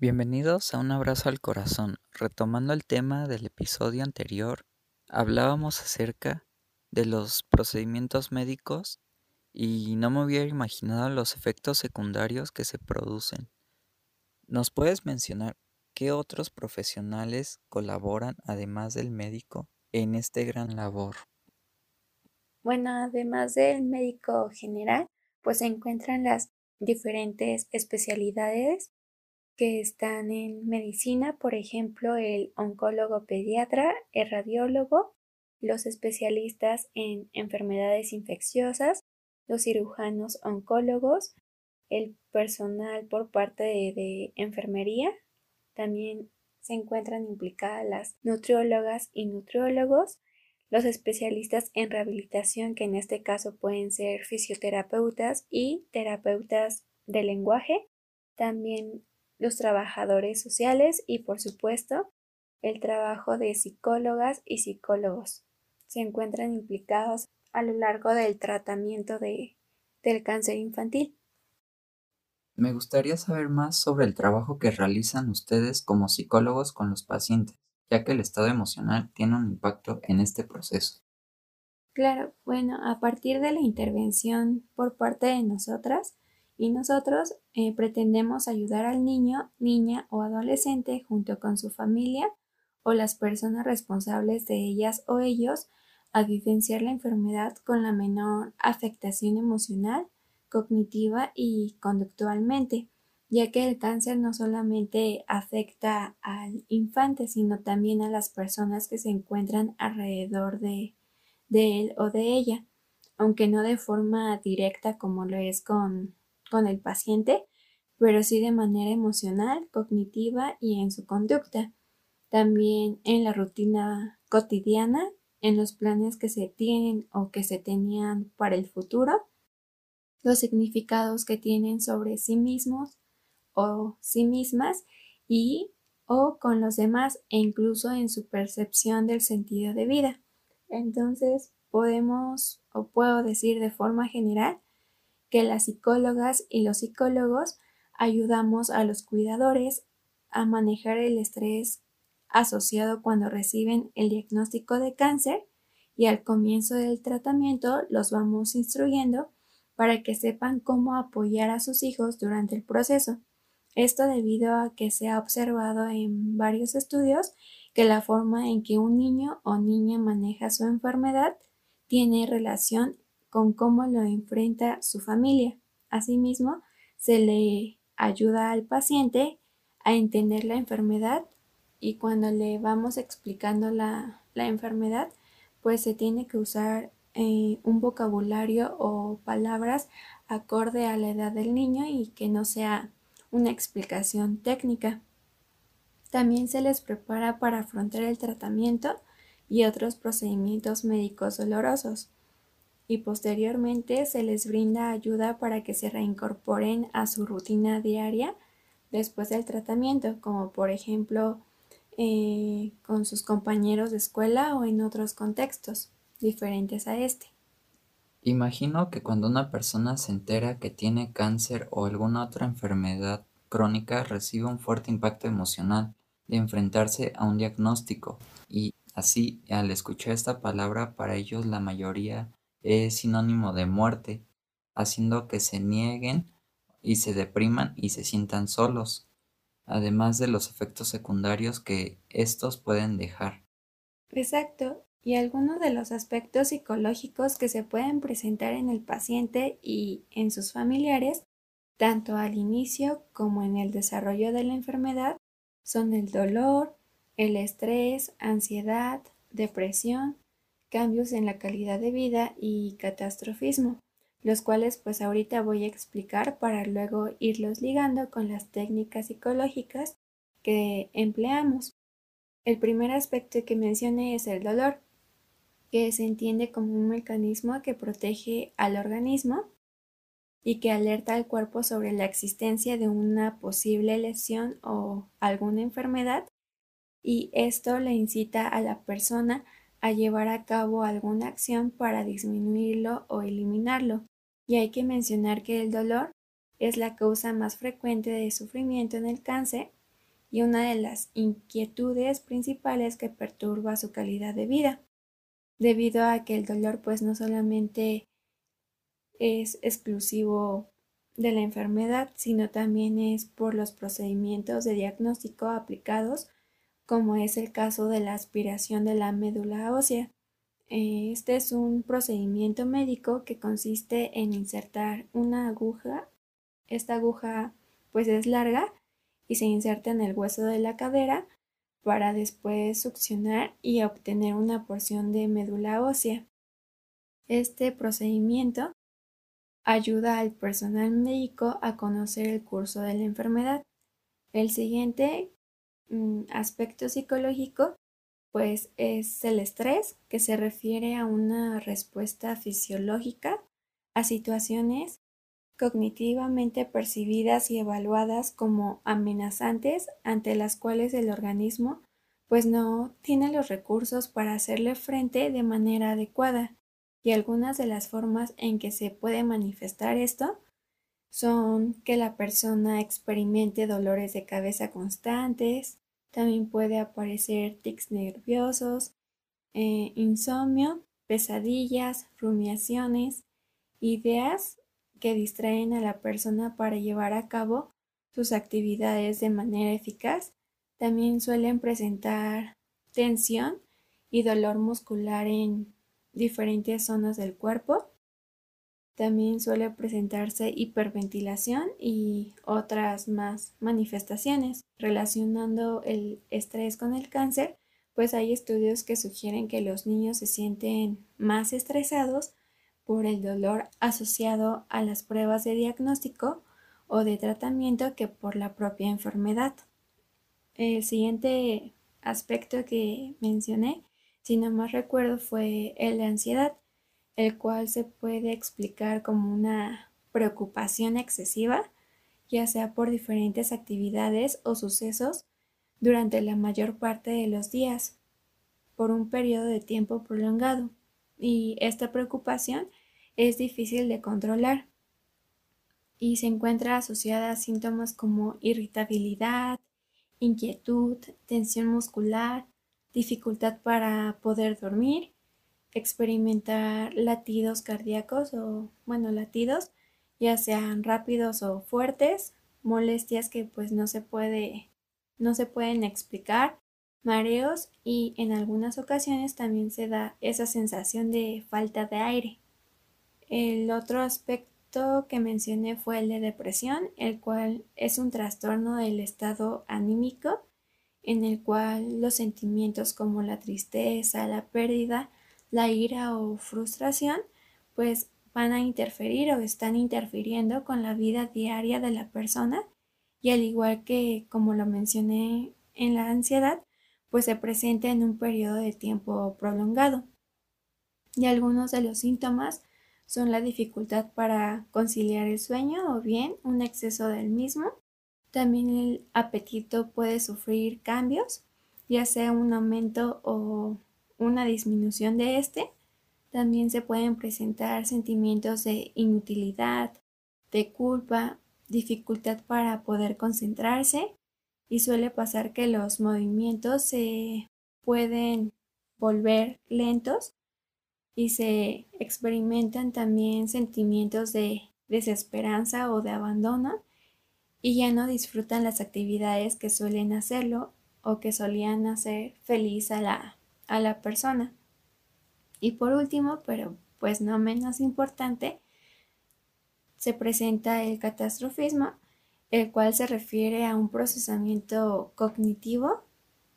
Bienvenidos a un abrazo al corazón. Retomando el tema del episodio anterior, hablábamos acerca de los procedimientos médicos y no me hubiera imaginado los efectos secundarios que se producen. ¿Nos puedes mencionar qué otros profesionales colaboran, además del médico, en este gran labor? Bueno, además del médico general, pues se encuentran las diferentes especialidades que están en medicina, por ejemplo, el oncólogo pediatra, el radiólogo, los especialistas en enfermedades infecciosas, los cirujanos oncólogos, el personal por parte de, enfermería, también se encuentran implicadas las nutriólogas y nutriólogos, los especialistas en rehabilitación, que en este caso pueden ser fisioterapeutas y terapeutas de lenguaje, también los trabajadores sociales y, por supuesto, el trabajo de psicólogas y psicólogos. Se encuentran implicados a lo largo del tratamiento de, del cáncer infantil. Me gustaría saber más sobre el trabajo que realizan ustedes como psicólogos con los pacientes, ya que el estado emocional tiene un impacto en este proceso. Claro, bueno, a partir de la intervención por parte de nosotras, y nosotros eh, pretendemos ayudar al niño, niña o adolescente junto con su familia o las personas responsables de ellas o ellos a vivenciar la enfermedad con la menor afectación emocional, cognitiva y conductualmente, ya que el cáncer no solamente afecta al infante, sino también a las personas que se encuentran alrededor de, de él o de ella, aunque no de forma directa como lo es con con el paciente, pero sí de manera emocional, cognitiva y en su conducta. También en la rutina cotidiana, en los planes que se tienen o que se tenían para el futuro, los significados que tienen sobre sí mismos o sí mismas y o con los demás e incluso en su percepción del sentido de vida. Entonces, podemos o puedo decir de forma general que las psicólogas y los psicólogos ayudamos a los cuidadores a manejar el estrés asociado cuando reciben el diagnóstico de cáncer y al comienzo del tratamiento los vamos instruyendo para que sepan cómo apoyar a sus hijos durante el proceso. Esto debido a que se ha observado en varios estudios que la forma en que un niño o niña maneja su enfermedad tiene relación con cómo lo enfrenta su familia. Asimismo, se le ayuda al paciente a entender la enfermedad y cuando le vamos explicando la, enfermedad, pues se tiene que usar eh, un vocabulario o palabras acorde a la edad del niño y que no sea una explicación técnica. También se les prepara para afrontar el tratamiento y otros procedimientos médicos dolorosos y posteriormente se les brinda ayuda para que se reincorporen a su rutina diaria después del tratamiento, como por ejemplo eh, con sus compañeros de escuela o en otros contextos diferentes a este. Imagino que cuando una persona se entera que tiene cáncer o alguna otra enfermedad crónica recibe un fuerte impacto emocional de enfrentarse a un diagnóstico y así al escuchar esta palabra para ellos la mayoría es sinónimo de muerte, haciendo que se nieguen y se depriman y se sientan solos, además de los efectos secundarios que estos pueden dejar. Exacto, y algunos de los aspectos psicológicos que se pueden presentar en el paciente y en sus familiares, tanto al inicio como en el desarrollo de la enfermedad, son el dolor, el estrés, ansiedad, depresión, cambios en la calidad de vida y catastrofismo, los cuales pues ahorita voy a explicar para luego irlos ligando con las técnicas psicológicas que empleamos. El primer aspecto que mencioné es el dolor, que se entiende como un mecanismo que protege al organismo y que alerta al cuerpo sobre la existencia de una posible lesión o alguna enfermedad y esto le incita a la persona a llevar a cabo alguna acción para disminuirlo o eliminarlo. Y hay que mencionar que el dolor es la causa más frecuente de sufrimiento en el cáncer y una de las inquietudes principales que perturba su calidad de vida, debido a que el dolor pues no solamente es exclusivo de la enfermedad, sino también es por los procedimientos de diagnóstico aplicados, como es el caso de la aspiración de la médula ósea. Este es un procedimiento médico que consiste en insertar una aguja. Esta aguja pues es larga y se inserta en el hueso de la cadera para después succionar y obtener una porción de médula ósea. Este procedimiento ayuda al personal médico a conocer el curso de la enfermedad. El siguiente aspecto psicológico pues es el estrés, que se refiere a una respuesta fisiológica a situaciones cognitivamente percibidas y evaluadas como amenazantes ante las cuales el organismo pues no tiene los recursos para hacerle frente de manera adecuada. Y algunas de las formas en que se puede manifestar esto son que la persona experimente dolores de cabeza constantes, también puede aparecer tics nerviosos, eh, insomnio, pesadillas, rumiaciones, ideas que distraen a la persona para llevar a cabo sus actividades de manera eficaz. También suelen presentar tensión y dolor muscular en diferentes zonas del cuerpo. También suele presentarse hiperventilación y otras más manifestaciones. Relacionando el estrés con el cáncer, pues hay estudios que sugieren que los niños se sienten más estresados por el dolor asociado a las pruebas de diagnóstico o de tratamiento que por la propia enfermedad. El siguiente aspecto que mencioné si no más recuerdo, fue el de ansiedad, el cual se puede explicar como una preocupación excesiva, ya sea por diferentes actividades o sucesos durante la mayor parte de los días, por un periodo de tiempo prolongado, y esta preocupación es difícil de controlar y se encuentra asociada a síntomas como irritabilidad, inquietud, tensión muscular, dificultad para poder dormir, experimentar latidos cardíacos o, bueno, latidos, ya sean rápidos o fuertes, molestias que pues no se puede, no se pueden explicar, mareos y en algunas ocasiones también se da esa sensación de falta de aire. El otro aspecto que mencioné fue el de depresión, el cual es un trastorno del estado anímico en el cual los sentimientos como la tristeza, la pérdida, la ira o frustración, pues van a interferir o están interfiriendo con la vida diaria de la persona y al igual que como lo mencioné en la ansiedad, pues se presenta en un periodo de tiempo prolongado. Y algunos de los síntomas son la dificultad para conciliar el sueño o bien un exceso del mismo, también el apetito puede sufrir cambios, ya sea un aumento o una disminución de este. También se pueden presentar sentimientos de inutilidad, de culpa, dificultad para poder concentrarse y suele pasar que los movimientos se pueden volver lentos y se experimentan también sentimientos de desesperanza o de abandono y ya no disfrutan las actividades que suelen hacerlo o que solían hacer feliz a la, a la persona. Y por último, pero pues no menos importante, se presenta el catastrofismo, el cual se refiere a un procesamiento cognitivo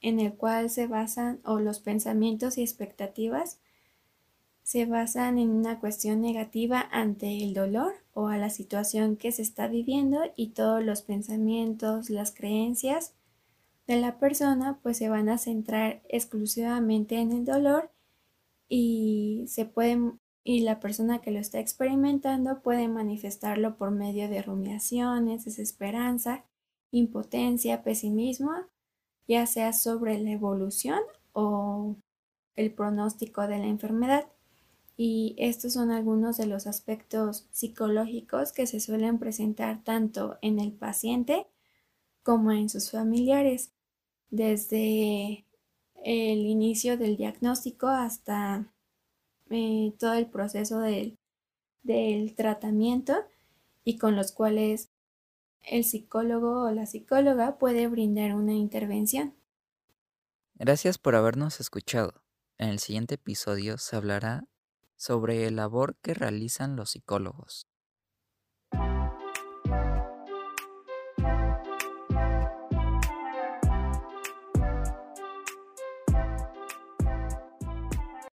en el cual se basan o los pensamientos y expectativas se basan en una cuestión negativa ante el dolor o a la situación que se está viviendo y todos los pensamientos, las creencias de la persona pues se van a centrar exclusivamente en el dolor y se pueden y la persona que lo está experimentando puede manifestarlo por medio de rumiaciones, desesperanza, impotencia, pesimismo, ya sea sobre la evolución o el pronóstico de la enfermedad. Y estos son algunos de los aspectos psicológicos que se suelen presentar tanto en el paciente como en sus familiares, desde el inicio del diagnóstico hasta eh, todo el proceso del, del tratamiento y con los cuales el psicólogo o la psicóloga puede brindar una intervención. Gracias por habernos escuchado. En el siguiente episodio se hablará sobre el labor que realizan los psicólogos.